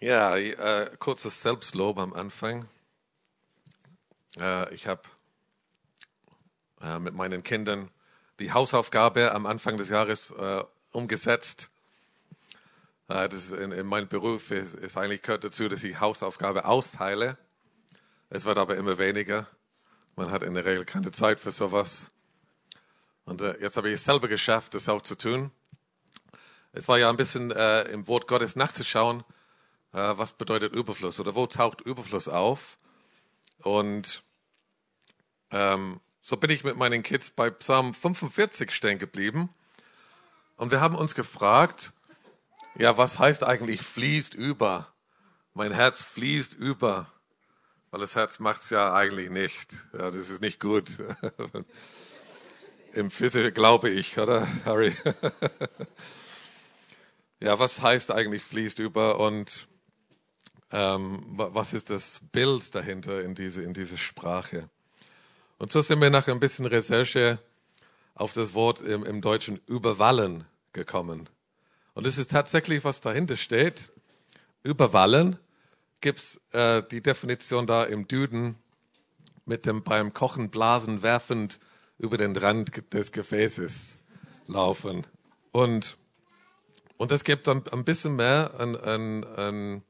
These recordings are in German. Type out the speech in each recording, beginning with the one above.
Ja, äh, kurzes Selbstlob am Anfang. Äh, ich habe äh, mit meinen Kindern die Hausaufgabe am Anfang des Jahres äh, umgesetzt. Äh, das in, in meinem Beruf ist, ist, eigentlich gehört dazu, dass ich Hausaufgabe austeile. Es wird aber immer weniger. Man hat in der Regel keine Zeit für sowas. Und äh, jetzt habe ich es selber geschafft, das auch zu tun. Es war ja ein bisschen im Wort Gottes nachzuschauen, was bedeutet Überfluss oder wo taucht Überfluss auf. Und ähm, so bin ich mit meinen Kids bei Psalm 45 stehen geblieben. Und wir haben uns gefragt, ja, was heißt eigentlich fließt über? Mein Herz fließt über. Weil das Herz macht es ja eigentlich nicht. Ja, das ist nicht gut. Im Physik glaube ich, oder, Harry? ja, was heißt eigentlich fließt über und ähm, was ist das Bild dahinter in diese, in diese Sprache? Und so sind wir nach ein bisschen Recherche auf das Wort im, im Deutschen überwallen gekommen. Und es ist tatsächlich, was dahinter steht. Überwallen gibt's äh, die Definition da im Düden mit dem beim Kochen blasen werfend über den Rand des Gefäßes laufen. Und, und es gibt dann ein bisschen mehr ein, ein, ein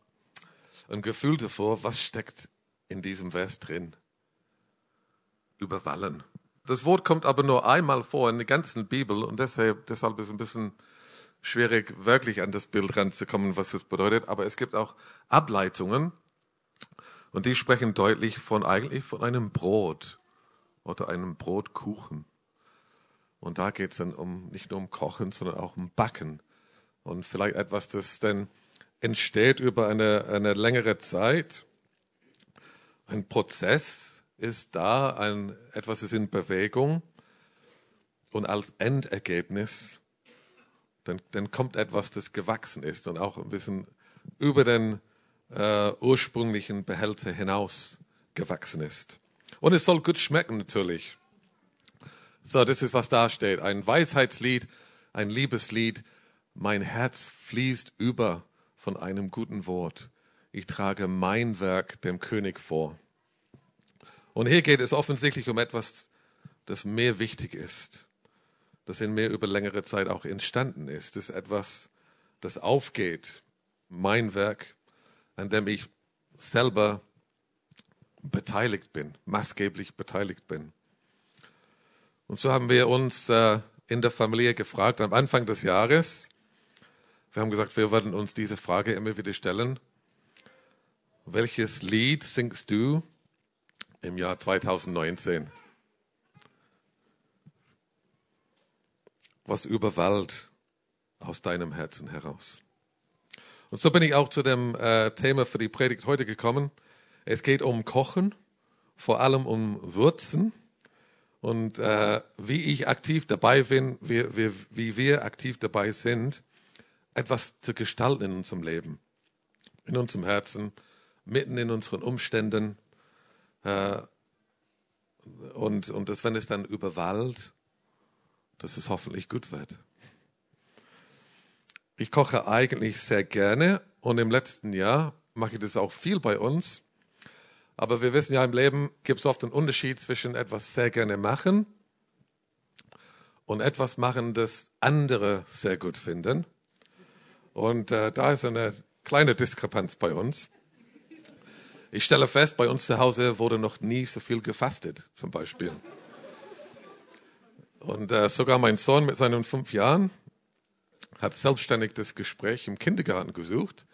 ein Gefühl davor, was steckt in diesem Vers drin. Überwallen. Das Wort kommt aber nur einmal vor in der ganzen Bibel und deshalb, deshalb ist es ein bisschen schwierig, wirklich an das Bild ranzukommen, was es bedeutet. Aber es gibt auch Ableitungen und die sprechen deutlich von eigentlich von einem Brot oder einem Brotkuchen. Und da geht es dann um nicht nur um Kochen, sondern auch um Backen. Und vielleicht etwas, das dann entsteht über eine, eine längere Zeit. Ein Prozess ist da, ein, etwas ist in Bewegung und als Endergebnis, dann, dann kommt etwas, das gewachsen ist und auch ein bisschen über den äh, ursprünglichen Behälter hinaus gewachsen ist. Und es soll gut schmecken natürlich. So, das ist, was da steht. Ein Weisheitslied, ein Liebeslied. Mein Herz fließt über von einem guten Wort. Ich trage mein Werk dem König vor. Und hier geht es offensichtlich um etwas, das mehr wichtig ist, das in mir über längere Zeit auch entstanden ist. Das ist etwas, das aufgeht. Mein Werk, an dem ich selber beteiligt bin, maßgeblich beteiligt bin. Und so haben wir uns äh, in der Familie gefragt, am Anfang des Jahres, wir haben gesagt, wir werden uns diese Frage immer wieder stellen. Welches Lied singst du im Jahr 2019? Was überwallt aus deinem Herzen heraus? Und so bin ich auch zu dem äh, Thema für die Predigt heute gekommen. Es geht um Kochen, vor allem um Würzen und äh, wie ich aktiv dabei bin, wie, wie, wie wir aktiv dabei sind, etwas zu gestalten in unserem Leben, in unserem Herzen, mitten in unseren Umständen. Äh, und, und dass, wenn es dann überwallt, dass es hoffentlich gut wird. Ich koche eigentlich sehr gerne und im letzten Jahr mache ich das auch viel bei uns. Aber wir wissen ja, im Leben gibt es oft einen Unterschied zwischen etwas sehr gerne machen und etwas machen, das andere sehr gut finden. Und äh, da ist eine kleine Diskrepanz bei uns. Ich stelle fest, bei uns zu Hause wurde noch nie so viel gefastet, zum Beispiel. Und äh, sogar mein Sohn mit seinen fünf Jahren hat selbstständig das Gespräch im Kindergarten gesucht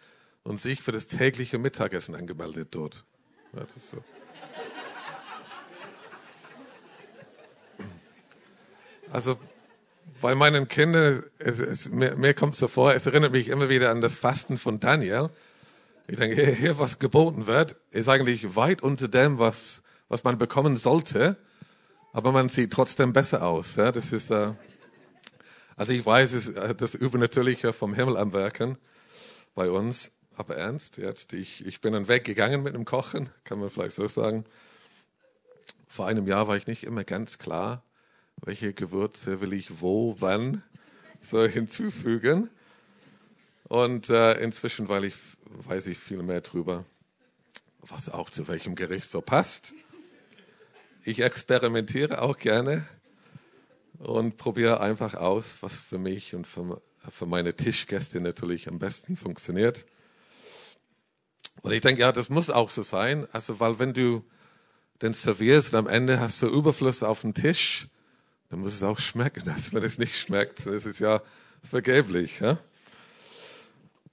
und sich für das tägliche Mittagessen angemeldet dort. Ja, das ist so. Also bei meinen Kindern, es, es, mir, mir kommt es so vor, es erinnert mich immer wieder an das Fasten von Daniel. Ich denke, hier, hier was geboten wird, ist eigentlich weit unter dem, was, was man bekommen sollte, aber man sieht trotzdem besser aus. Ja? Das ist, äh, also ich weiß, es ist äh, das Übernatürliche vom Himmel am Werken bei uns, aber ernst, jetzt, ich, ich bin einen Weg gegangen mit dem Kochen, kann man vielleicht so sagen. Vor einem Jahr war ich nicht immer ganz klar, welche Gewürze will ich wo, wann so hinzufügen. Und äh, inzwischen, weil ich weiß ich viel mehr drüber, was auch zu welchem Gericht so passt. Ich experimentiere auch gerne und probiere einfach aus, was für mich und für, für meine Tischgäste natürlich am besten funktioniert. Und ich denke, ja, das muss auch so sein. Also, weil wenn du den servierst und am Ende hast du Überfluss auf dem Tisch, dann muss es auch schmecken. Dass wenn es nicht schmeckt, das ist ja vergeblich. Ja?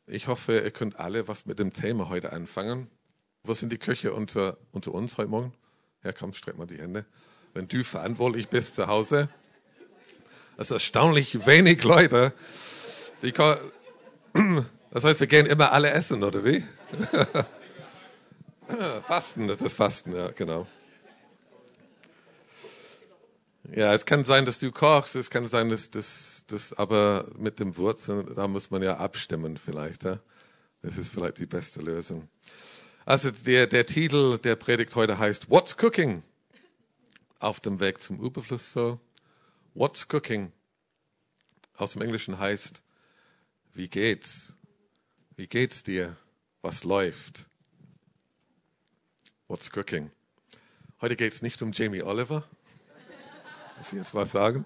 Ich hoffe, ihr könnt alle was mit dem Thema heute anfangen. Wo sind die Köche unter, unter uns heute Morgen? Ja, komm, streck mal die Hände. Wenn du verantwortlich bist zu Hause, das ist erstaunlich wenig Leute. Die, das heißt, wir gehen immer alle essen, oder wie? Fasten, das Fasten, ja, genau. Ja, es kann sein, dass du kochst, es kann sein, dass das, das aber mit dem Wurzeln, da muss man ja abstimmen vielleicht. Ja? Das ist vielleicht die beste Lösung. Also der, der Titel der Predigt heute heißt What's Cooking? Auf dem Weg zum Überfluss so. What's Cooking? Aus dem Englischen heißt, wie geht's? Wie geht's dir? Was läuft? What's Cooking? Heute geht's nicht um Jamie Oliver muss ich jetzt was sagen?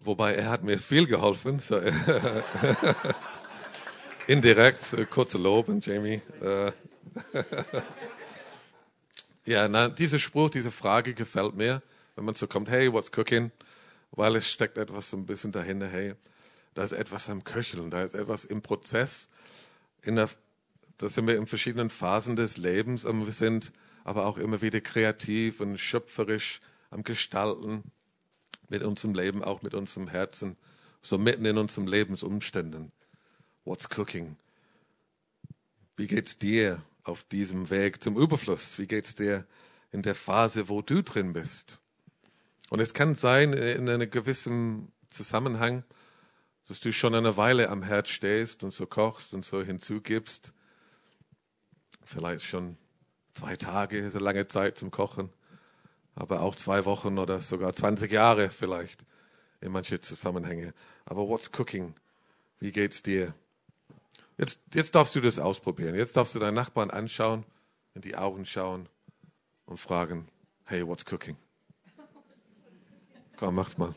Wobei er hat mir viel geholfen. So, indirekt, äh, kurze Lob an Jamie. Äh, ja, na, dieser Spruch, diese Frage gefällt mir, wenn man so kommt, hey, what's cooking? Weil es steckt etwas so ein bisschen dahinter, hey, da ist etwas am Köcheln, da ist etwas im Prozess. In der, da sind wir in verschiedenen Phasen des Lebens, und wir sind aber auch immer wieder kreativ und schöpferisch am Gestalten mit unserem Leben, auch mit unserem Herzen, so mitten in unseren Lebensumständen. What's cooking? Wie geht's dir auf diesem Weg zum Überfluss? Wie geht's dir in der Phase, wo du drin bist? Und es kann sein, in einem gewissen Zusammenhang, dass du schon eine Weile am Herd stehst und so kochst und so hinzugibst. Vielleicht schon zwei Tage ist eine lange Zeit zum Kochen aber auch zwei Wochen oder sogar 20 Jahre vielleicht in manche Zusammenhänge. Aber what's cooking? Wie geht's dir? Jetzt, jetzt darfst du das ausprobieren. Jetzt darfst du deinen Nachbarn anschauen, in die Augen schauen und fragen, hey, what's cooking? Komm, mach's mal.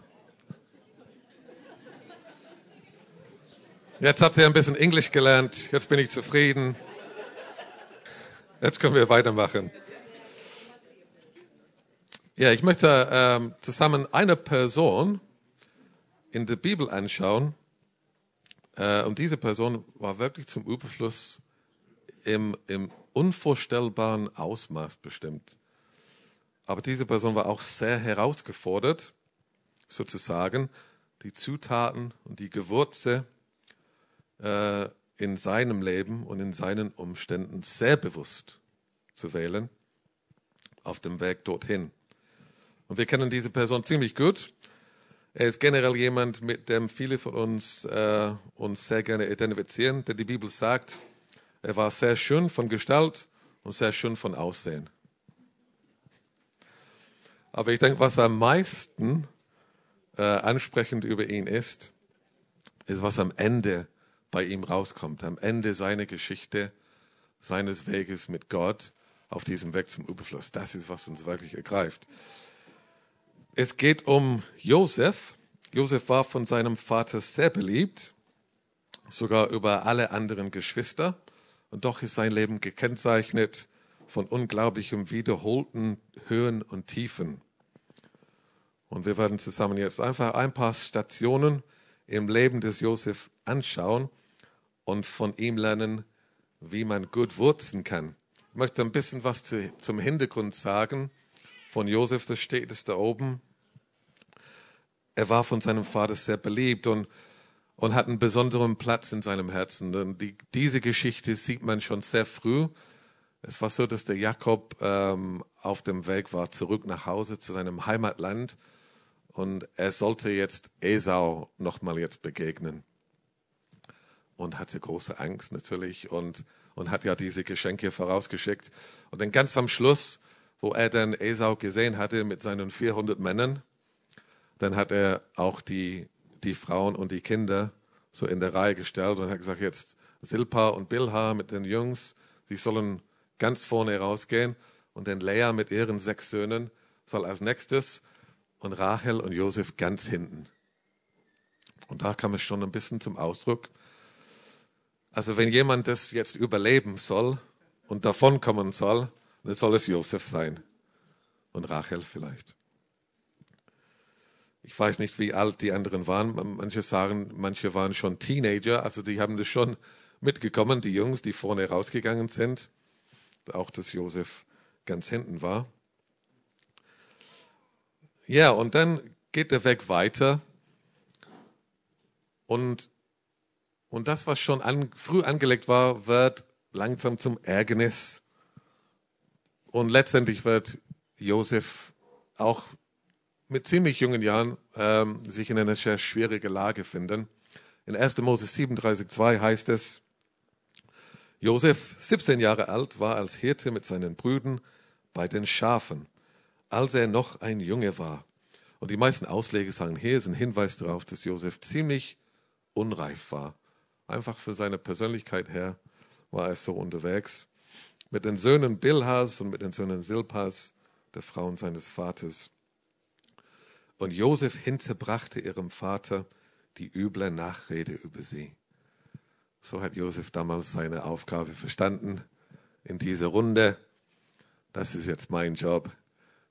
Jetzt habt ihr ein bisschen Englisch gelernt. Jetzt bin ich zufrieden. Jetzt können wir weitermachen. Ja, ich möchte ähm, zusammen eine Person in der Bibel anschauen. Äh, und diese Person war wirklich zum Überfluss im, im unvorstellbaren Ausmaß bestimmt. Aber diese Person war auch sehr herausgefordert, sozusagen, die Zutaten und die Gewürze äh, in seinem Leben und in seinen Umständen sehr bewusst zu wählen auf dem Weg dorthin. Und wir kennen diese Person ziemlich gut. Er ist generell jemand, mit dem viele von uns äh, uns sehr gerne identifizieren, denn die Bibel sagt, er war sehr schön von Gestalt und sehr schön von Aussehen. Aber ich denke, was am meisten äh, ansprechend über ihn ist, ist, was am Ende bei ihm rauskommt, am Ende seiner Geschichte, seines Weges mit Gott auf diesem Weg zum Überfluss. Das ist, was uns wirklich ergreift. Es geht um Josef. Josef war von seinem Vater sehr beliebt, sogar über alle anderen Geschwister. Und doch ist sein Leben gekennzeichnet von unglaublichem wiederholten Höhen und Tiefen. Und wir werden zusammen jetzt einfach ein paar Stationen im Leben des Josef anschauen und von ihm lernen, wie man gut wurzen kann. Ich möchte ein bisschen was zu, zum Hintergrund sagen von Josef, das steht es da oben er war von seinem Vater sehr beliebt und, und hat einen besonderen Platz in seinem Herzen. Und die, diese Geschichte sieht man schon sehr früh. Es war so, dass der Jakob ähm, auf dem Weg war zurück nach Hause zu seinem Heimatland und er sollte jetzt Esau nochmal jetzt begegnen und hatte große Angst natürlich und, und hat ja diese Geschenke vorausgeschickt. Und dann ganz am Schluss, wo er dann Esau gesehen hatte mit seinen 400 Männern, dann hat er auch die, die Frauen und die Kinder so in der Reihe gestellt und hat gesagt, jetzt Silpa und Bilha mit den Jungs, sie sollen ganz vorne rausgehen und dann Lea mit ihren sechs Söhnen soll als nächstes und Rachel und Josef ganz hinten. Und da kam es schon ein bisschen zum Ausdruck. Also wenn jemand das jetzt überleben soll und davonkommen soll, dann soll es Josef sein und Rachel vielleicht. Ich weiß nicht, wie alt die anderen waren. Manche sagen, manche waren schon Teenager, also die haben das schon mitgekommen, die Jungs, die vorne rausgegangen sind. Auch, dass Josef ganz hinten war. Ja, und dann geht der Weg weiter. Und, und das, was schon an, früh angelegt war, wird langsam zum Ärgernis. Und letztendlich wird Josef auch mit ziemlich jungen Jahren ähm, sich in einer sehr schwierigen Lage finden. In 1. Mose 37,2 heißt es, Josef, 17 Jahre alt, war als Hirte mit seinen Brüdern bei den Schafen, als er noch ein Junge war. Und die meisten Ausleger sagen, hier ist ein Hinweis darauf, dass Josef ziemlich unreif war. Einfach für seine Persönlichkeit her war er so unterwegs. Mit den Söhnen Bilhas und mit den Söhnen Silpas, der Frauen seines Vaters. Und Josef hinterbrachte ihrem Vater die üble Nachrede über sie. So hat Josef damals seine Aufgabe verstanden in dieser Runde. Das ist jetzt mein Job,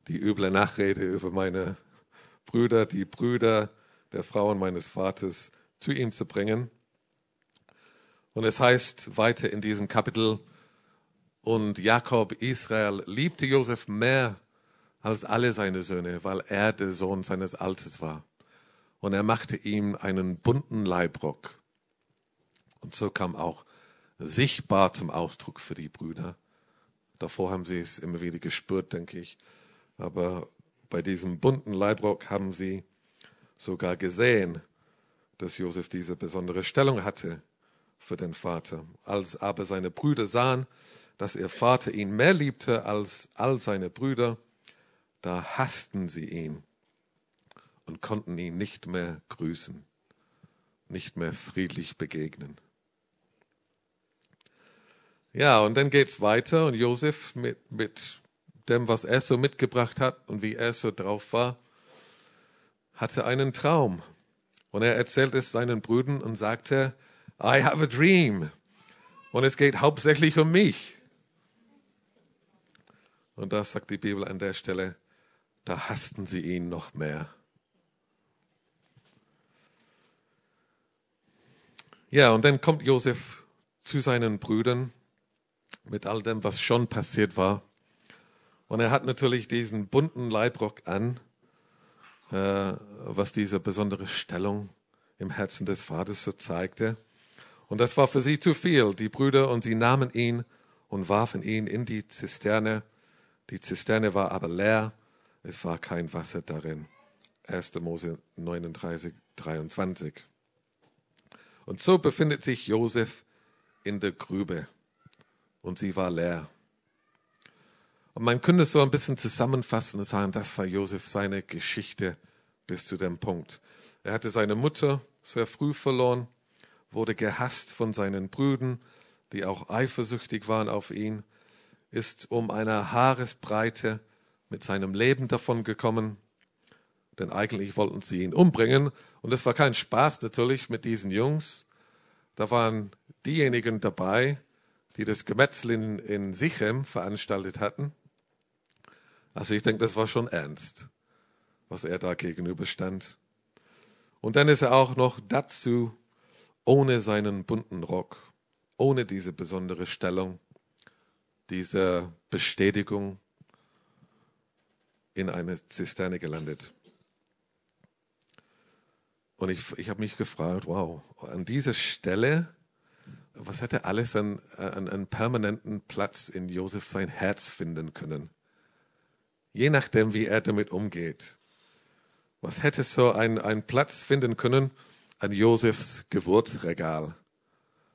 die üble Nachrede über meine Brüder, die Brüder der Frauen meines Vaters zu ihm zu bringen. Und es heißt weiter in diesem Kapitel, und Jakob Israel liebte Josef mehr als alle seine Söhne, weil er der Sohn seines Alters war. Und er machte ihm einen bunten Leibrock. Und so kam auch sichtbar zum Ausdruck für die Brüder. Davor haben sie es immer wieder gespürt, denke ich. Aber bei diesem bunten Leibrock haben sie sogar gesehen, dass Josef diese besondere Stellung hatte für den Vater. Als aber seine Brüder sahen, dass ihr Vater ihn mehr liebte als all seine Brüder, da hassten sie ihn und konnten ihn nicht mehr grüßen, nicht mehr friedlich begegnen. Ja, und dann geht's weiter und Josef mit, mit dem, was er so mitgebracht hat und wie er so drauf war, hatte einen Traum. Und er erzählt es seinen Brüdern und sagte, I have a dream. Und es geht hauptsächlich um mich. Und da sagt die Bibel an der Stelle, da hassten sie ihn noch mehr. Ja, und dann kommt Josef zu seinen Brüdern mit all dem, was schon passiert war. Und er hat natürlich diesen bunten Leibrock an, äh, was diese besondere Stellung im Herzen des Vaters so zeigte. Und das war für sie zu viel, die Brüder, und sie nahmen ihn und warfen ihn in die Zisterne. Die Zisterne war aber leer es war kein Wasser darin. 1. Mose 39, 23. Und so befindet sich Josef in der Grübe und sie war leer. Und man könnte so ein bisschen zusammenfassen und sagen, das war Josef seine Geschichte bis zu dem Punkt. Er hatte seine Mutter sehr früh verloren, wurde gehasst von seinen Brüdern, die auch eifersüchtig waren auf ihn, ist um eine Haaresbreite mit seinem Leben davon gekommen, denn eigentlich wollten sie ihn umbringen. Und es war kein Spaß natürlich mit diesen Jungs. Da waren diejenigen dabei, die das Gemetzel in, in Sichem veranstaltet hatten. Also ich denke, das war schon ernst, was er da gegenüberstand. Und dann ist er auch noch dazu ohne seinen bunten Rock, ohne diese besondere Stellung, diese Bestätigung, in eine Zisterne gelandet. Und ich, ich habe mich gefragt, wow, an dieser Stelle, was hätte alles an, an, an permanenten Platz in Josef sein Herz finden können? Je nachdem, wie er damit umgeht. Was hätte so ein, ein Platz finden können an Josefs Geburtsregal,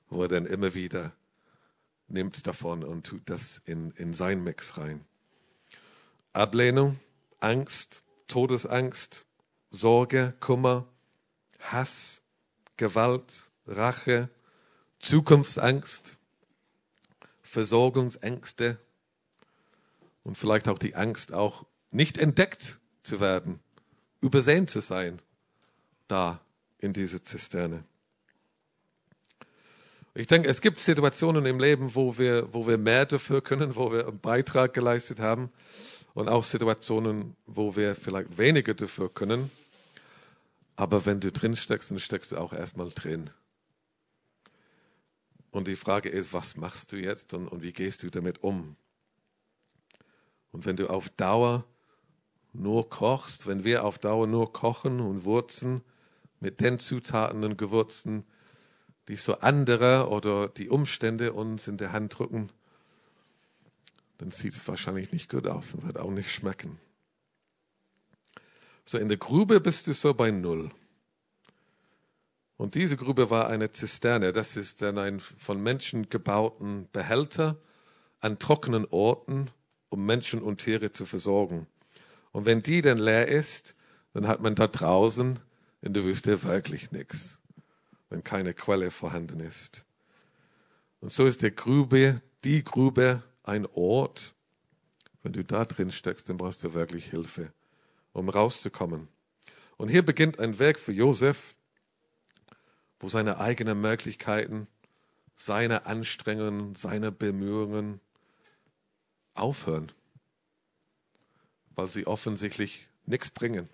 wo er dann immer wieder nimmt davon und tut das in, in sein Mix rein. Ablehnung, Angst, Todesangst, Sorge, Kummer, Hass, Gewalt, Rache, Zukunftsangst, Versorgungsängste und vielleicht auch die Angst, auch nicht entdeckt zu werden, übersehen zu sein, da in dieser Zisterne. Ich denke, es gibt Situationen im Leben, wo wir, wo wir mehr dafür können, wo wir einen Beitrag geleistet haben und auch Situationen, wo wir vielleicht weniger dafür können. Aber wenn du drin steckst, dann steckst du auch erstmal drin. Und die Frage ist, was machst du jetzt und, und wie gehst du damit um? Und wenn du auf Dauer nur kochst, wenn wir auf Dauer nur kochen und würzen mit den Zutaten und Gewürzen, die so andere oder die Umstände uns in der Hand drücken, dann sieht es wahrscheinlich nicht gut aus und wird auch nicht schmecken. So in der Grube bist du so bei Null. Und diese Grube war eine Zisterne. Das ist dann ein von Menschen gebauten Behälter an trockenen Orten, um Menschen und Tiere zu versorgen. Und wenn die dann leer ist, dann hat man da draußen in der Wüste wirklich nichts, wenn keine Quelle vorhanden ist. Und so ist der Grube, die Grube ein Ort. Wenn du da drin steckst, dann brauchst du wirklich Hilfe, um rauszukommen. Und hier beginnt ein Werk für Josef, wo seine eigenen Möglichkeiten, seine Anstrengungen, seine Bemühungen aufhören, weil sie offensichtlich nichts bringen.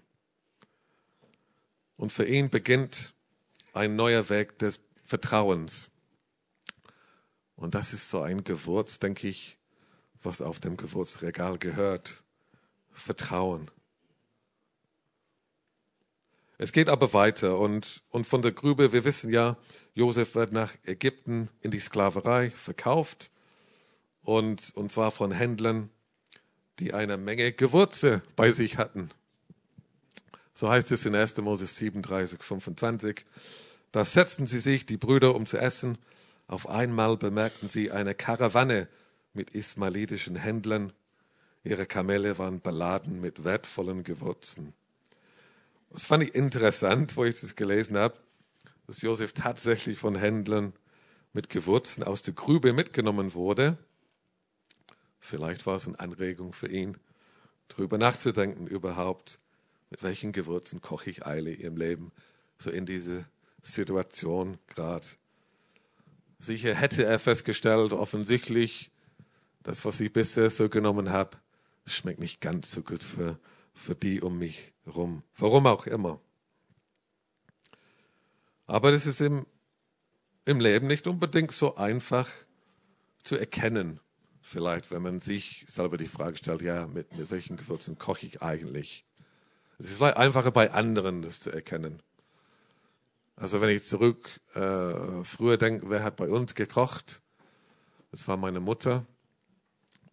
Und für ihn beginnt ein neuer Weg des Vertrauens. Und das ist so ein Gewürz, denke ich, was auf dem Gewürzregal gehört. Vertrauen. Es geht aber weiter und, und von der Grube, wir wissen ja, Josef wird nach Ägypten in die Sklaverei verkauft und, und zwar von Händlern, die eine Menge Gewürze bei sich hatten. So heißt es in 1. Moses 37, 25. Da setzten sie sich, die Brüder, um zu essen. Auf einmal bemerkten sie eine Karawanne mit ismaelitischen Händlern. Ihre Kamele waren beladen mit wertvollen Gewürzen. Das fand ich interessant, wo ich das gelesen habe, dass Josef tatsächlich von Händlern mit Gewürzen aus der Grube mitgenommen wurde. Vielleicht war es eine Anregung für ihn, darüber nachzudenken überhaupt, mit welchen Gewürzen koche ich Eile im Leben, so in diese Situation gerade. Sicher hätte er festgestellt, offensichtlich, das, was ich bisher so genommen habe, schmeckt nicht ganz so gut für, für die um mich rum. Warum auch immer. Aber das ist im, im Leben nicht unbedingt so einfach zu erkennen. Vielleicht, wenn man sich selber die Frage stellt, ja, mit, mit welchen Gewürzen koche ich eigentlich? Es ist vielleicht einfacher bei anderen, das zu erkennen. Also wenn ich zurück äh, früher denke, wer hat bei uns gekocht? Das war meine Mutter.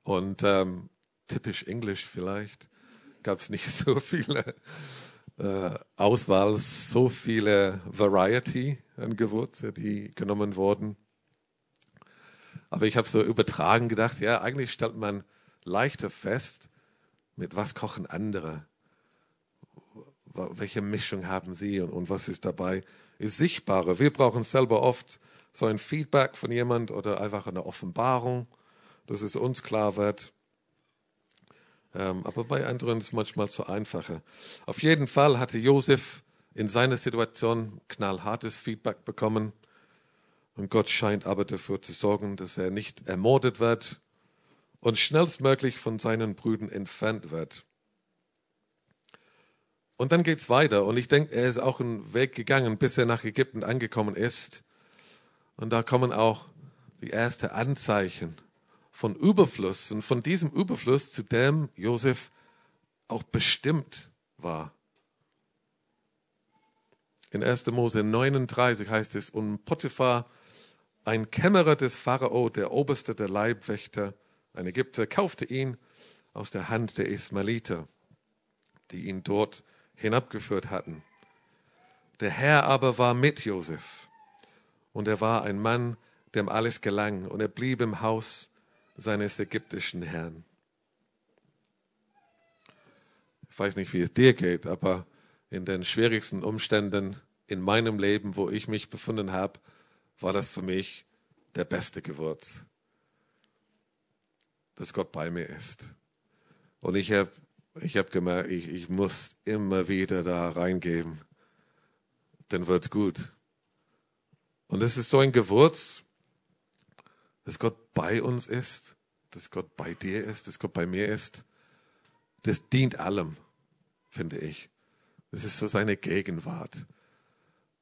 Und ähm, typisch Englisch vielleicht gab es nicht so viele äh, Auswahl, so viele Variety an Gewürze, die genommen wurden. Aber ich habe so übertragen gedacht, ja, eigentlich stellt man leichter fest, mit was kochen andere. Welche Mischung haben sie und, und was ist dabei? Ist sichtbarer. Wir brauchen selber oft so ein Feedback von jemand oder einfach eine Offenbarung, dass es uns klar wird. Ähm, aber bei anderen ist es manchmal so einfacher. Auf jeden Fall hatte Josef in seiner Situation knallhartes Feedback bekommen. Und Gott scheint aber dafür zu sorgen, dass er nicht ermordet wird und schnellstmöglich von seinen Brüdern entfernt wird. Und dann geht's weiter. Und ich denke, er ist auch einen Weg gegangen, bis er nach Ägypten angekommen ist. Und da kommen auch die ersten Anzeichen von Überfluss und von diesem Überfluss, zu dem Josef auch bestimmt war. In 1. Mose 39 heißt es, und Potiphar, ein Kämmerer des Pharao, der Oberste der Leibwächter, ein Ägypter, kaufte ihn aus der Hand der Ismaeliter, die ihn dort hinabgeführt hatten. Der Herr aber war mit Josef, und er war ein Mann, dem alles gelang, und er blieb im Haus seines ägyptischen Herrn. Ich weiß nicht, wie es dir geht, aber in den schwierigsten Umständen in meinem Leben, wo ich mich befunden habe, war das für mich der beste Gewürz, dass Gott bei mir ist. Und ich habe ich hab gemerkt, ich, ich muss immer wieder da reingeben, dann wird's gut. Und es ist so ein Gewürz, dass Gott bei uns ist, dass Gott bei dir ist, dass Gott bei mir ist. Das dient allem, finde ich. Das ist so seine Gegenwart.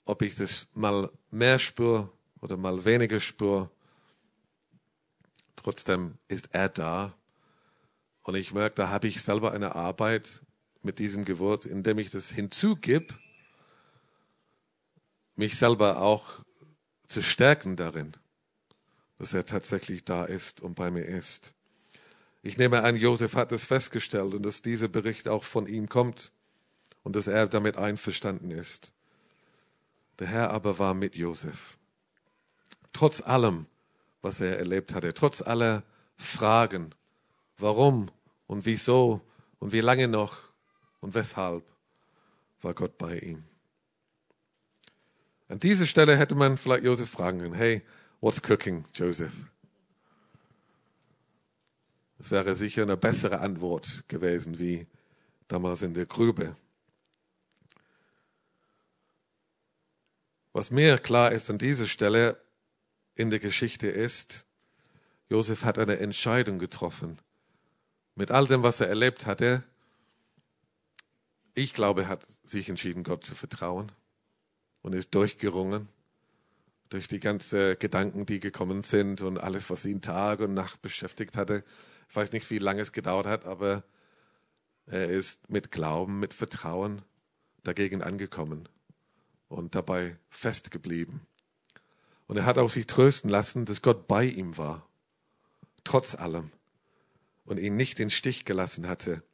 Ob ich das mal mehr spüre oder mal weniger spüre, trotzdem ist er da. Und ich merke, da habe ich selber eine Arbeit mit diesem Gewürz, indem ich das hinzugib, mich selber auch zu stärken darin, dass er tatsächlich da ist und bei mir ist. Ich nehme an, Josef hat es festgestellt und dass dieser Bericht auch von ihm kommt und dass er damit einverstanden ist. Der Herr aber war mit Josef. Trotz allem, was er erlebt hatte, trotz aller Fragen, warum und wieso und wie lange noch und weshalb, war Gott bei ihm. An dieser Stelle hätte man vielleicht Josef fragen können, hey, what's cooking, Joseph? Das wäre sicher eine bessere Antwort gewesen, wie damals in der Grube. Was mir klar ist an dieser Stelle in der Geschichte ist, Josef hat eine Entscheidung getroffen. Mit all dem, was er erlebt hatte, ich glaube, er hat sich entschieden, Gott zu vertrauen und ist durchgerungen durch die ganzen Gedanken, die gekommen sind und alles, was ihn Tag und Nacht beschäftigt hatte. Ich weiß nicht, wie lange es gedauert hat, aber er ist mit Glauben, mit Vertrauen dagegen angekommen und dabei festgeblieben. Und er hat auch sich trösten lassen, dass Gott bei ihm war, trotz allem, und ihn nicht in Stich gelassen hatte.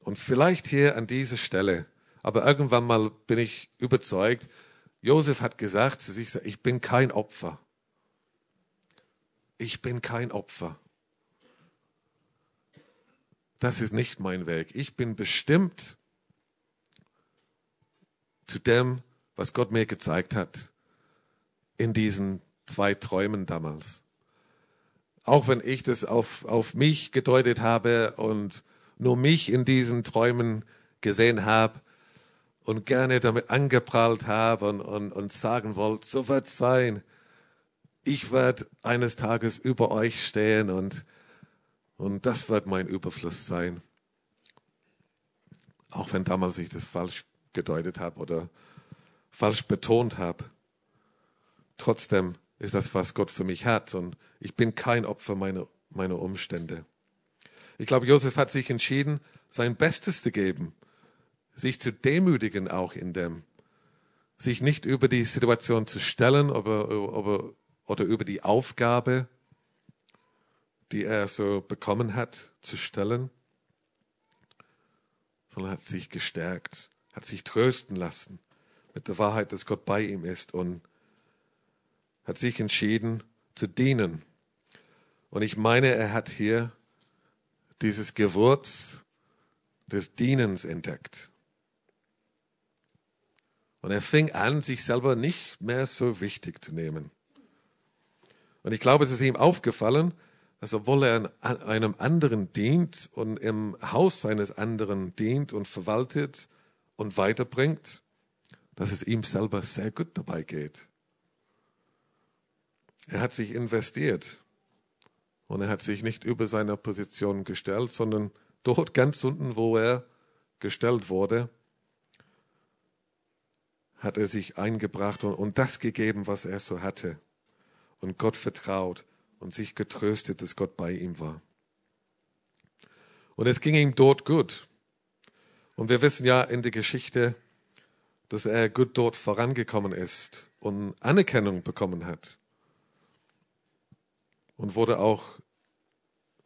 Und vielleicht hier an dieser Stelle, aber irgendwann mal bin ich überzeugt, Josef hat gesagt zu sich, ich bin kein Opfer. Ich bin kein Opfer. Das ist nicht mein Weg. Ich bin bestimmt zu dem, was Gott mir gezeigt hat in diesen zwei Träumen damals. Auch wenn ich das auf, auf mich gedeutet habe und nur mich in diesen Träumen gesehen habe und gerne damit angeprallt habe und, und, sagen wollte, so wird es sein. Ich werde eines Tages über euch stehen und, und das wird mein Überfluss sein. Auch wenn damals ich das falsch gedeutet habe oder falsch betont habe. Trotzdem ist das, was Gott für mich hat und ich bin kein Opfer meiner, meiner Umstände. Ich glaube, Josef hat sich entschieden, sein Bestes zu geben, sich zu demütigen auch in dem, sich nicht über die Situation zu stellen oder, oder, oder über die Aufgabe, die er so bekommen hat, zu stellen, sondern hat sich gestärkt hat sich trösten lassen mit der Wahrheit, dass Gott bei ihm ist und hat sich entschieden zu dienen. Und ich meine, er hat hier dieses Gewürz des Dienens entdeckt. Und er fing an, sich selber nicht mehr so wichtig zu nehmen. Und ich glaube, es ist ihm aufgefallen, dass obwohl er einem anderen dient und im Haus seines anderen dient und verwaltet und weiterbringt, dass es ihm selber sehr gut dabei geht. Er hat sich investiert und er hat sich nicht über seine Position gestellt, sondern dort ganz unten, wo er gestellt wurde, hat er sich eingebracht und, und das gegeben, was er so hatte und Gott vertraut und sich getröstet, dass Gott bei ihm war. Und es ging ihm dort gut. Und wir wissen ja in der Geschichte, dass er gut dort vorangekommen ist und Anerkennung bekommen hat. Und wurde auch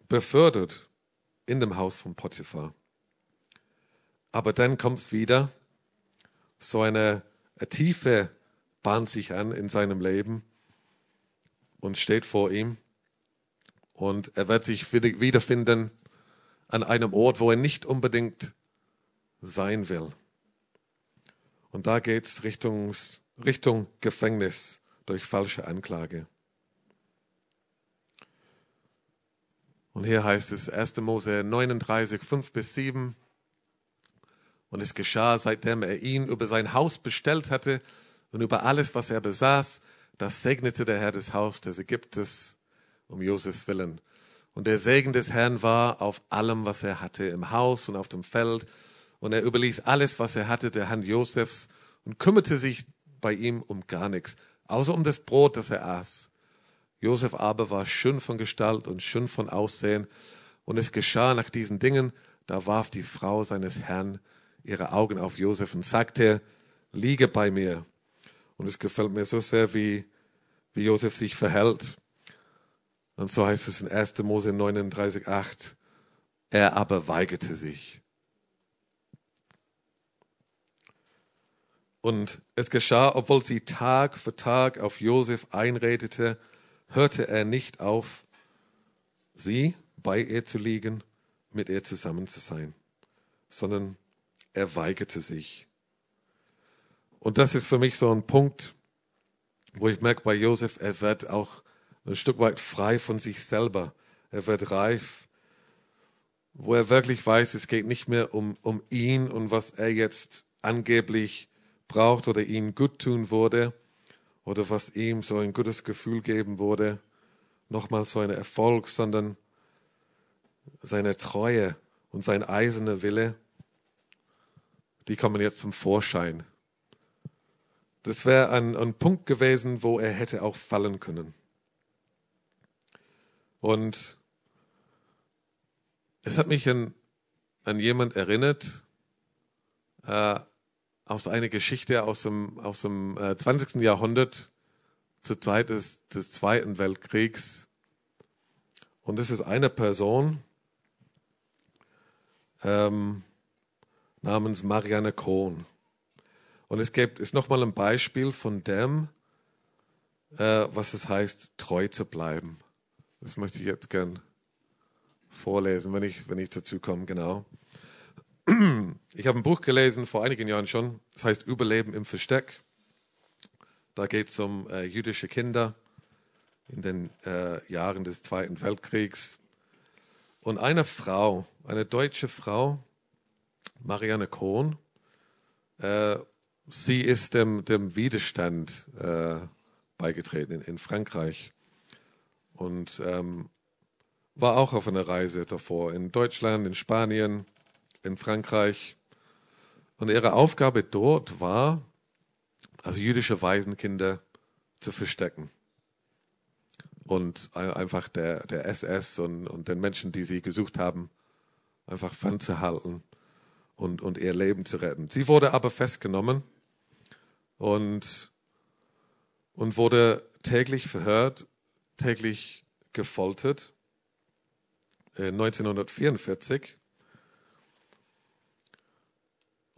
befördert in dem Haus von Potiphar. Aber dann kommt es wieder, so eine, eine Tiefe bahnt sich an in seinem Leben und steht vor ihm. Und er wird sich wiederfinden an einem Ort, wo er nicht unbedingt sein will. Und da geht's Richtung, Richtung Gefängnis, durch falsche Anklage. Und hier heißt es 1. Mose 39, 5 bis 7. Und es geschah, seitdem er ihn über sein Haus bestellt hatte und über alles, was er besaß, das segnete der Herr des Haus des Ägypters um Josefs willen. Und der Segen des Herrn war auf allem, was er hatte, im Haus und auf dem Feld. Und er überließ alles, was er hatte, der Hand Josefs und kümmerte sich bei ihm um gar nichts, außer um das Brot, das er aß. Josef aber war schön von Gestalt und schön von Aussehen. Und es geschah nach diesen Dingen, da warf die Frau seines Herrn ihre Augen auf Josef und sagte, liege bei mir. Und es gefällt mir so sehr, wie, wie Josef sich verhält. Und so heißt es in 1. Mose 39, 8. Er aber weigerte sich. Und es geschah, obwohl sie Tag für Tag auf Josef einredete, hörte er nicht auf, sie bei ihr zu liegen, mit ihr zusammen zu sein, sondern er weigerte sich. Und das ist für mich so ein Punkt, wo ich merke bei Josef, er wird auch ein Stück weit frei von sich selber. Er wird reif, wo er wirklich weiß, es geht nicht mehr um, um ihn und was er jetzt angeblich braucht oder ihm gut tun würde, oder was ihm so ein gutes Gefühl geben würde, nochmal so ein Erfolg, sondern seine Treue und sein eiserner Wille, die kommen jetzt zum Vorschein. Das wäre ein, ein Punkt gewesen, wo er hätte auch fallen können. Und es hat mich an, an jemand erinnert, äh, aus einer Geschichte aus dem, aus dem äh, 20. Jahrhundert zur Zeit des, des Zweiten Weltkriegs. Und es ist eine Person ähm, namens Marianne Kohn. Und es gibt, ist nochmal ein Beispiel von dem, äh, was es heißt, treu zu bleiben. Das möchte ich jetzt gern vorlesen, wenn ich, wenn ich dazu komme, genau. Ich habe ein Buch gelesen vor einigen Jahren schon, das heißt Überleben im Versteck. Da geht es um äh, jüdische Kinder in den äh, Jahren des Zweiten Weltkriegs. Und eine Frau, eine deutsche Frau, Marianne Kohn, äh, sie ist dem, dem Widerstand äh, beigetreten in, in, Frankreich und ähm, war auch auf einer Reise davor in Deutschland, in Spanien, in Frankreich. Und ihre Aufgabe dort war, also jüdische Waisenkinder zu verstecken. Und einfach der, der SS und, und den Menschen, die sie gesucht haben, einfach fernzuhalten und, und ihr Leben zu retten. Sie wurde aber festgenommen und, und wurde täglich verhört, täglich gefoltert. 1944 äh,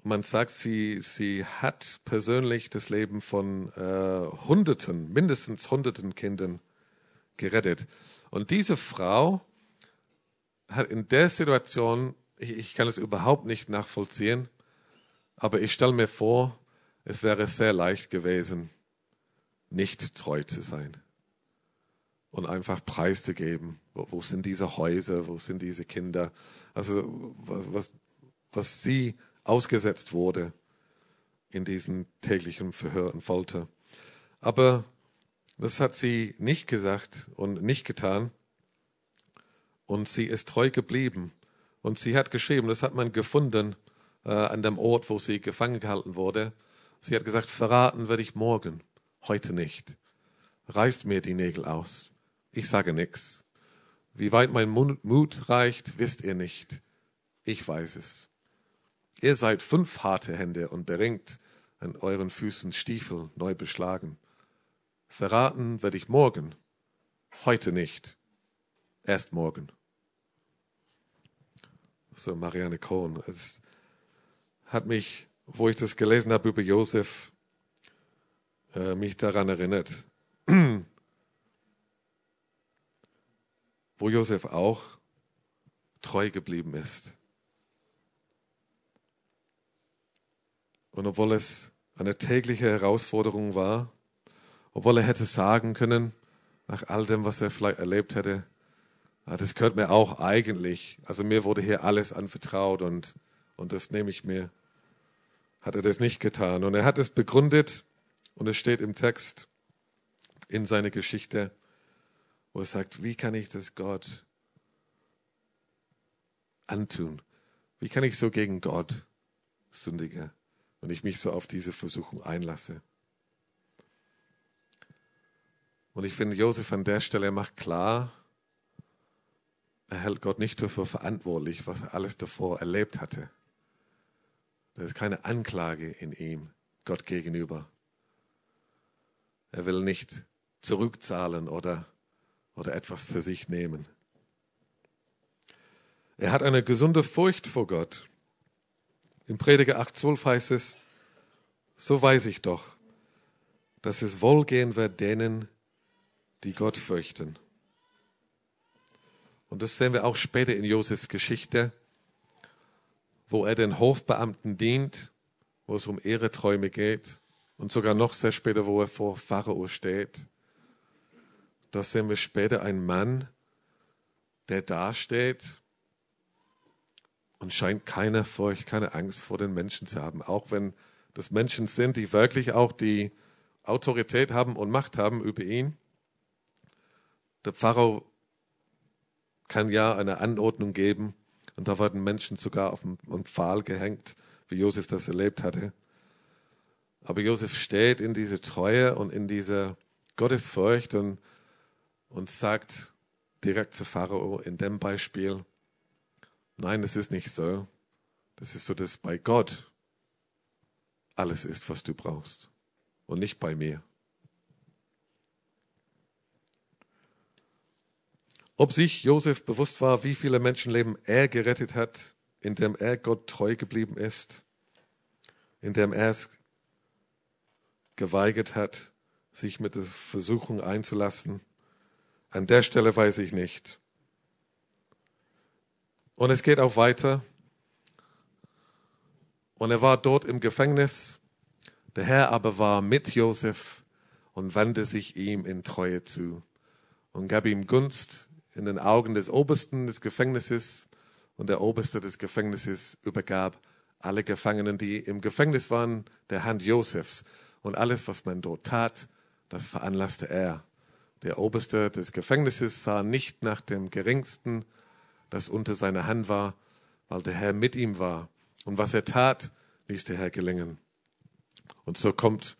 man sagt, sie, sie hat persönlich das Leben von äh, Hunderten, mindestens Hunderten Kindern gerettet. Und diese Frau hat in der Situation, ich, ich kann es überhaupt nicht nachvollziehen, aber ich stelle mir vor, es wäre sehr leicht gewesen, nicht treu zu sein und einfach preiszugeben. Wo, wo sind diese Häuser? Wo sind diese Kinder? Also was, was, was sie ausgesetzt wurde in diesem täglichen Verhör und Folter. Aber das hat sie nicht gesagt und nicht getan. Und sie ist treu geblieben. Und sie hat geschrieben, das hat man gefunden äh, an dem Ort, wo sie gefangen gehalten wurde. Sie hat gesagt, verraten werde ich morgen, heute nicht. Reißt mir die Nägel aus. Ich sage nichts. Wie weit mein Mut reicht, wisst ihr nicht. Ich weiß es. Ihr seid fünf harte Hände und beringt an euren Füßen Stiefel neu beschlagen. Verraten werde ich morgen, heute nicht, erst morgen. So Marianne Kohn. Es hat mich, wo ich das gelesen habe über Josef, äh, mich daran erinnert, wo Josef auch treu geblieben ist. Und obwohl es eine tägliche Herausforderung war, obwohl er hätte sagen können, nach all dem, was er vielleicht erlebt hätte, das gehört mir auch eigentlich. Also mir wurde hier alles anvertraut und, und das nehme ich mir. Hat er das nicht getan. Und er hat es begründet und es steht im Text in seiner Geschichte, wo er sagt, wie kann ich das Gott antun? Wie kann ich so gegen Gott sündige, wenn ich mich so auf diese Versuchung einlasse? Und ich finde, Josef an der Stelle macht klar, er hält Gott nicht dafür verantwortlich, was er alles davor erlebt hatte. Da ist keine Anklage in ihm Gott gegenüber. Er will nicht zurückzahlen oder, oder etwas für sich nehmen. Er hat eine gesunde Furcht vor Gott. Im Prediger 8,12 heißt es, so weiß ich doch, dass es wohlgehen wird denen, die Gott fürchten. Und das sehen wir auch später in Josefs Geschichte, wo er den Hofbeamten dient, wo es um Ehreträume geht und sogar noch sehr später, wo er vor Pharao steht. Da sehen wir später einen Mann, der dasteht und scheint keine Furcht, keine Angst vor den Menschen zu haben, auch wenn das Menschen sind, die wirklich auch die Autorität haben und Macht haben über ihn. Der Pharao kann ja eine Anordnung geben und da werden Menschen sogar auf einen Pfahl gehängt, wie Josef das erlebt hatte. Aber Josef steht in diese Treue und in dieser Gottesfurcht und, und sagt direkt zu Pharao in dem Beispiel, nein, das ist nicht so. Das ist so, dass bei Gott alles ist, was du brauchst und nicht bei mir. Ob sich Josef bewusst war, wie viele Menschenleben er gerettet hat, indem er Gott treu geblieben ist, indem er es geweigert hat, sich mit der Versuchung einzulassen, an der Stelle weiß ich nicht. Und es geht auch weiter. Und er war dort im Gefängnis. Der Herr aber war mit Josef und wandte sich ihm in Treue zu und gab ihm Gunst in den Augen des Obersten des Gefängnisses und der Oberste des Gefängnisses übergab alle Gefangenen, die im Gefängnis waren, der Hand Josefs. Und alles, was man dort tat, das veranlasste er. Der Oberste des Gefängnisses sah nicht nach dem Geringsten, das unter seiner Hand war, weil der Herr mit ihm war. Und was er tat, ließ der Herr gelingen. Und so kommt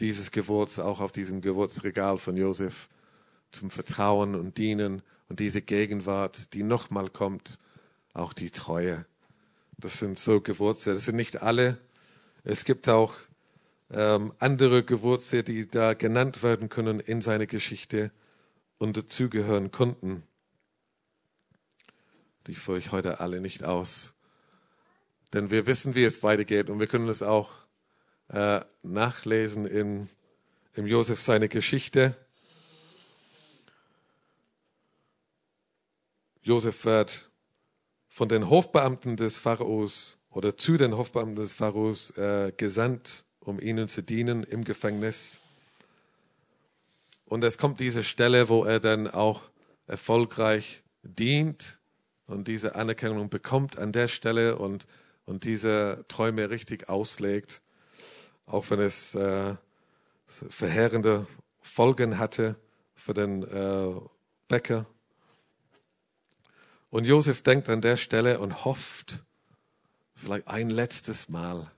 dieses Gewürz auch auf diesem Gewürzregal von Josef zum Vertrauen und Dienen und diese Gegenwart, die nochmal kommt, auch die Treue. Das sind so Gewürze. Das sind nicht alle. Es gibt auch ähm, andere Gewürze, die da genannt werden können in seiner Geschichte und dazugehören konnten. Die führe ich heute alle nicht aus. Denn wir wissen, wie es weitergeht und wir können es auch äh, nachlesen in, in Josef seine Geschichte. Josef wird von den Hofbeamten des Pharaos oder zu den Hofbeamten des Pharaos äh, gesandt, um ihnen zu dienen im Gefängnis. Und es kommt diese Stelle, wo er dann auch erfolgreich dient und diese Anerkennung bekommt an der Stelle und, und diese Träume richtig auslegt, auch wenn es äh, verheerende Folgen hatte für den äh, Bäcker und Josef denkt an der Stelle und hofft, vielleicht ein letztes Mal,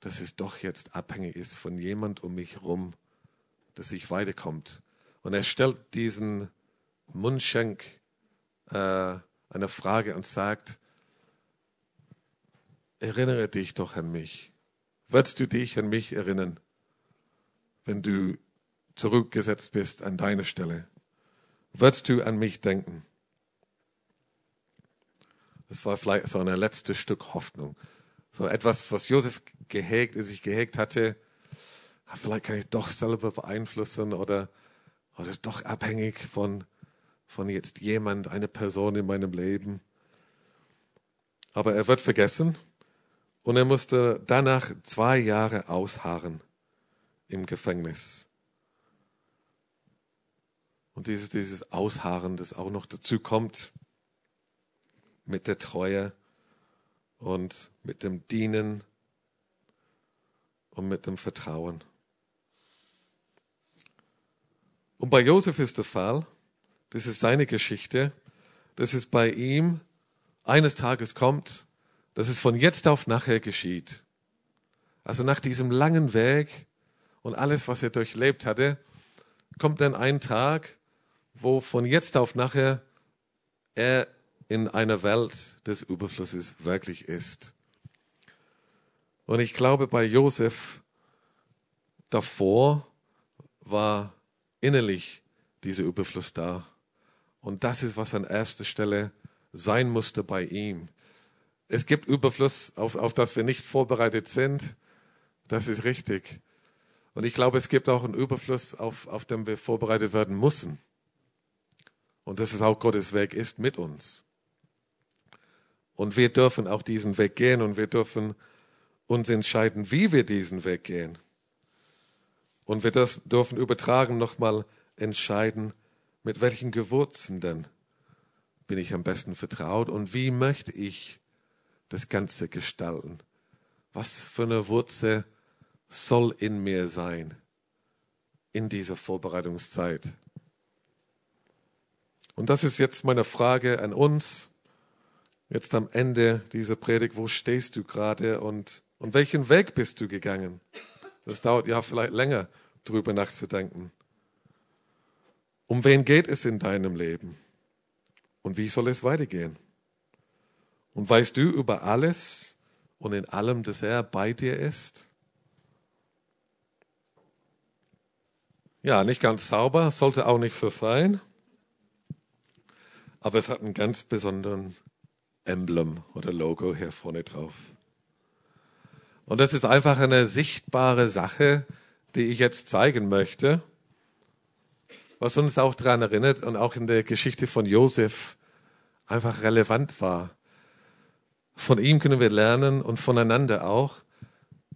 dass es doch jetzt abhängig ist von jemand um mich herum, dass ich weiterkommt. Und er stellt diesen Mundschenk äh, eine Frage und sagt, erinnere dich doch an mich. Wirst du dich an mich erinnern, wenn du zurückgesetzt bist an deine Stelle? Wirst du an mich denken? Das war vielleicht so ein letztes Stück Hoffnung. So etwas, was Josef gehegt, sich gehegt hatte. Ah, vielleicht kann ich doch selber beeinflussen oder, oder doch abhängig von, von jetzt jemand, eine Person in meinem Leben. Aber er wird vergessen und er musste danach zwei Jahre ausharren im Gefängnis. Und dieses, dieses Ausharren, das auch noch dazu kommt mit der Treue und mit dem Dienen und mit dem Vertrauen. Und bei Josef ist der Fall, das ist seine Geschichte, dass es bei ihm eines Tages kommt, dass es von jetzt auf nachher geschieht. Also nach diesem langen Weg und alles, was er durchlebt hatte, kommt dann ein Tag, wo von jetzt auf nachher er in einer Welt des Überflusses wirklich ist. Und ich glaube, bei Josef davor war innerlich dieser Überfluss da. Und das ist, was an erster Stelle sein musste bei ihm. Es gibt Überfluss, auf, auf das wir nicht vorbereitet sind. Das ist richtig. Und ich glaube, es gibt auch einen Überfluss, auf, auf den wir vorbereitet werden müssen. Und dass es auch Gottes Weg ist mit uns. Und wir dürfen auch diesen Weg gehen und wir dürfen uns entscheiden, wie wir diesen Weg gehen. Und wir das dürfen übertragen nochmal entscheiden, mit welchen Gewürzen denn bin ich am besten vertraut und wie möchte ich das Ganze gestalten? Was für eine Wurzel soll in mir sein in dieser Vorbereitungszeit? Und das ist jetzt meine Frage an uns, jetzt am Ende dieser Predigt, wo stehst du gerade und, und welchen Weg bist du gegangen? Das dauert ja vielleicht länger, drüber nachzudenken. Um wen geht es in deinem Leben? Und wie soll es weitergehen? Und weißt du über alles und in allem, dass er bei dir ist? Ja, nicht ganz sauber, sollte auch nicht so sein. Aber es hat einen ganz besonderen Emblem oder Logo hier vorne drauf. Und das ist einfach eine sichtbare Sache, die ich jetzt zeigen möchte, was uns auch daran erinnert und auch in der Geschichte von Josef einfach relevant war. Von ihm können wir lernen und voneinander auch,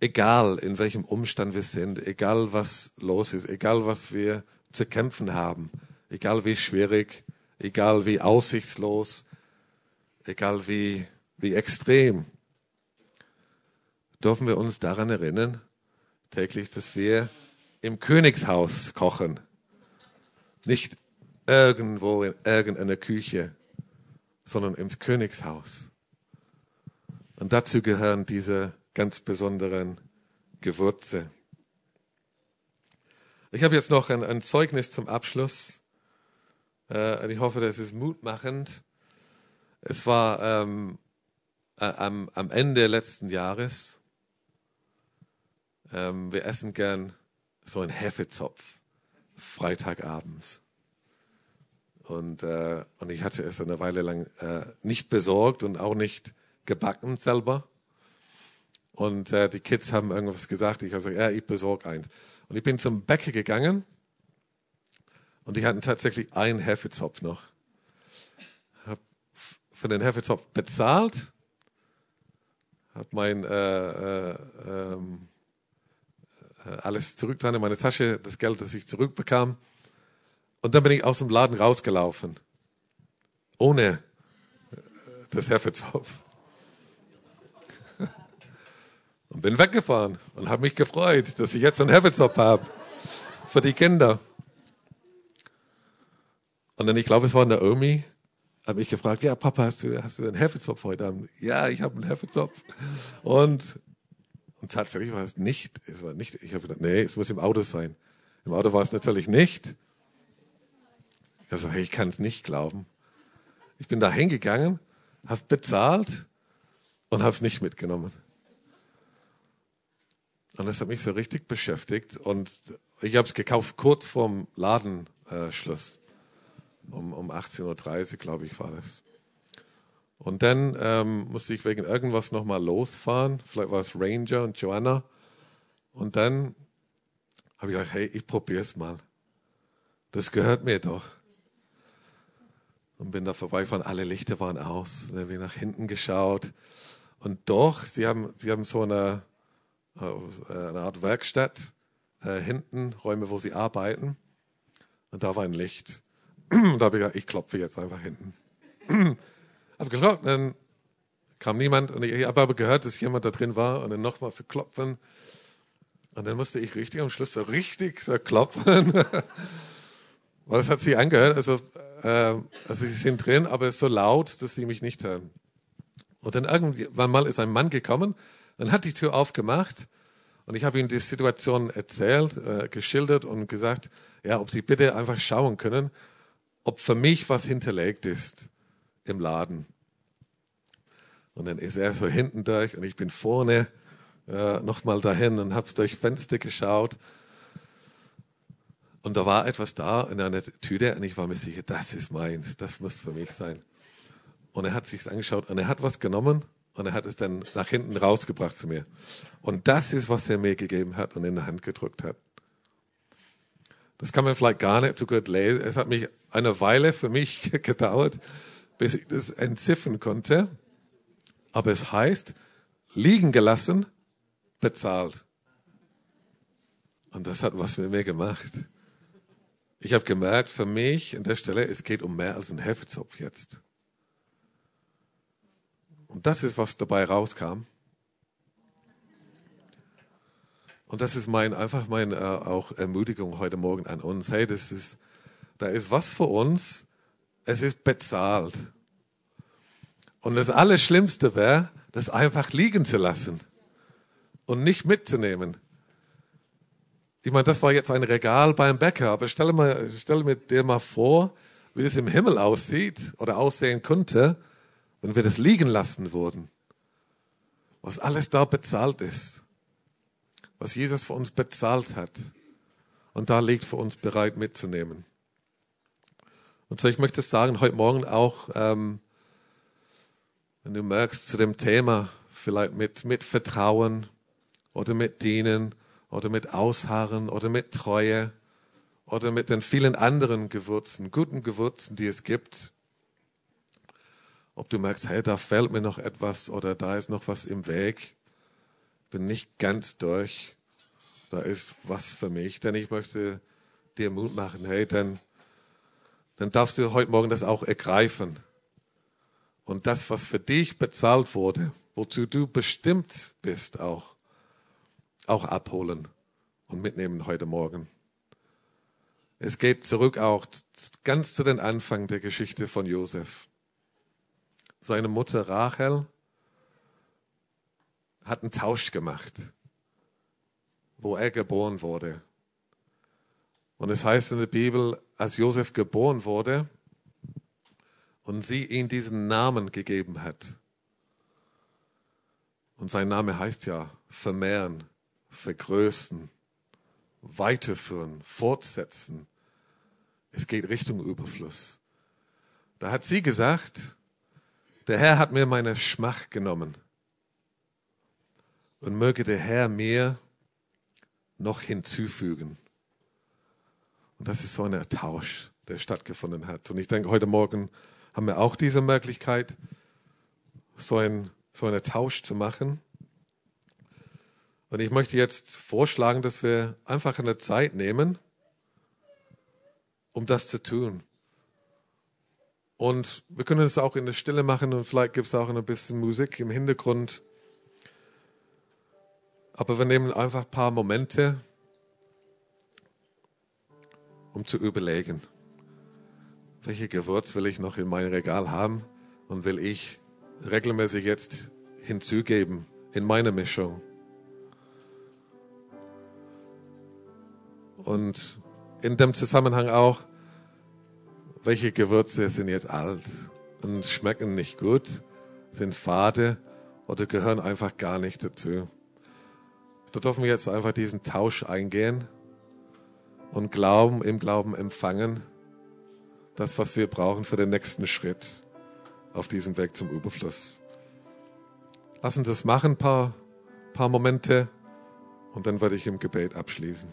egal in welchem Umstand wir sind, egal was los ist, egal was wir zu kämpfen haben, egal wie schwierig, egal wie aussichtslos, egal wie, wie extrem dürfen wir uns daran erinnern, täglich, dass wir im Königshaus kochen. Nicht irgendwo in irgendeiner Küche, sondern im Königshaus. Und dazu gehören diese ganz besonderen Gewürze. Ich habe jetzt noch ein, ein Zeugnis zum Abschluss. Äh, ich hoffe, das ist mutmachend. Es war ähm, äh, am, am Ende letzten Jahres ähm, wir essen gern so einen Hefezopf Freitagabends. Und, äh, und ich hatte es eine Weile lang äh, nicht besorgt und auch nicht gebacken selber. Und äh, die Kids haben irgendwas gesagt. Ich habe gesagt, ja, ich besorge eins. Und ich bin zum Bäcker gegangen und die hatten tatsächlich einen Hefezopf noch. Für den Hefezopf bezahlt, habe mein äh, äh, ähm, äh, alles zurückgetan in meine Tasche, das Geld, das ich zurückbekam. Und dann bin ich aus dem Laden rausgelaufen. Ohne äh, das Hefezopf. Und bin weggefahren und habe mich gefreut, dass ich jetzt einen Hefezopf habe für die Kinder. Und dann, ich glaube, es war Naomi, hat mich gefragt, ja, Papa, hast du, hast du einen Hefezopf heute Abend? Ja, ich habe einen Hefezopf. Und und tatsächlich war es nicht, es war nicht, ich habe gedacht, nee, es muss im Auto sein. Im Auto war es natürlich nicht. Ich habe hey, ich kann es nicht glauben. Ich bin da hingegangen, habe bezahlt und habe es nicht mitgenommen. Und das hat mich so richtig beschäftigt. Und ich habe es gekauft kurz vorm Ladenschluss. Um, um 18.30 Uhr, glaube ich, war das. Und dann ähm, musste ich wegen irgendwas nochmal losfahren. Vielleicht war es Ranger und Joanna. Und dann habe ich gedacht, hey, ich probiere es mal. Das gehört mir doch. Und bin da vorbeigefahren, alle Lichter waren aus. Dann habe ich nach hinten geschaut. Und doch, sie haben, sie haben so eine, äh, eine Art Werkstatt äh, hinten, Räume, wo sie arbeiten. Und da war ein Licht. Und da habe ich gedacht, ich klopfe jetzt einfach hinten. habe geklopft, dann kam niemand und ich habe aber gehört, dass jemand da drin war und dann nochmal zu klopfen. Und dann musste ich richtig am Schluss so richtig so klopfen. Weil es hat sich angehört, also, äh, also sie sind drin, aber es ist so laut, dass sie mich nicht hören. Und dann irgendwann mal ist ein Mann gekommen und hat die Tür aufgemacht und ich habe ihm die Situation erzählt, äh, geschildert und gesagt, ja, ob sie bitte einfach schauen können, ob für mich was hinterlegt ist im Laden. Und dann ist er so hinten durch und ich bin vorne äh, nochmal dahin und habe durch Fenster geschaut. Und da war etwas da in einer Tüte und ich war mir sicher, das ist meins, das muss für mich sein. Und er hat sich angeschaut und er hat was genommen und er hat es dann nach hinten rausgebracht zu mir. Und das ist, was er mir gegeben hat und in der Hand gedrückt hat. Das kann man vielleicht gar nicht so gut lesen. Es hat mich eine Weile für mich gedauert, bis ich das entziffern konnte. Aber es heißt, liegen gelassen, bezahlt. Und das hat was mit mir gemacht. Ich habe gemerkt, für mich an der Stelle, es geht um mehr als einen Hefezopf jetzt. Und das ist, was dabei rauskam. Und das ist mein, einfach meine äh, auch Ermutigung heute Morgen an uns. Hey, das ist, da ist was für uns. Es ist bezahlt. Und das Allerschlimmste wäre, das einfach liegen zu lassen und nicht mitzunehmen. Ich meine, das war jetzt ein Regal beim Bäcker, aber stell mir, stell mir dir mal vor, wie das im Himmel aussieht oder aussehen könnte, wenn wir das liegen lassen würden, was alles da bezahlt ist, was Jesus für uns bezahlt hat. Und da liegt für uns bereit mitzunehmen. Und so, ich möchte sagen, heute Morgen auch, ähm, wenn du merkst, zu dem Thema vielleicht mit, mit Vertrauen oder mit Dienen oder mit Ausharren oder mit Treue oder mit den vielen anderen Gewürzen, guten Gewürzen, die es gibt, ob du merkst, hey, da fällt mir noch etwas oder da ist noch was im Weg, bin nicht ganz durch, da ist was für mich, denn ich möchte dir Mut machen, hey, dann, dann darfst du heute Morgen das auch ergreifen. Und das, was für dich bezahlt wurde, wozu du bestimmt bist, auch, auch abholen und mitnehmen heute Morgen. Es geht zurück auch ganz zu den Anfang der Geschichte von Josef seine Mutter Rachel hat einen Tausch gemacht, wo er geboren wurde. Und es heißt in der Bibel, als Josef geboren wurde und sie ihm diesen Namen gegeben hat. Und sein Name heißt ja vermehren, vergrößern, weiterführen, fortsetzen. Es geht Richtung Überfluss. Da hat sie gesagt, der Herr hat mir meine Schmach genommen. Und möge der Herr mir noch hinzufügen. Und das ist so ein Tausch, der stattgefunden hat. Und ich denke, heute Morgen haben wir auch diese Möglichkeit, so, ein, so einen Tausch zu machen. Und ich möchte jetzt vorschlagen, dass wir einfach eine Zeit nehmen, um das zu tun. Und wir können es auch in der Stille machen und vielleicht gibt es auch ein bisschen Musik im Hintergrund. Aber wir nehmen einfach ein paar Momente, um zu überlegen, welche Gewürz will ich noch in mein Regal haben und will ich regelmäßig jetzt hinzugeben in meine Mischung. Und in dem Zusammenhang auch, welche Gewürze sind jetzt alt und schmecken nicht gut, sind fade oder gehören einfach gar nicht dazu. Da dürfen wir jetzt einfach diesen Tausch eingehen und glauben, im Glauben empfangen, das, was wir brauchen für den nächsten Schritt auf diesem Weg zum Überfluss. Lass uns das machen, ein paar, paar Momente, und dann werde ich im Gebet abschließen.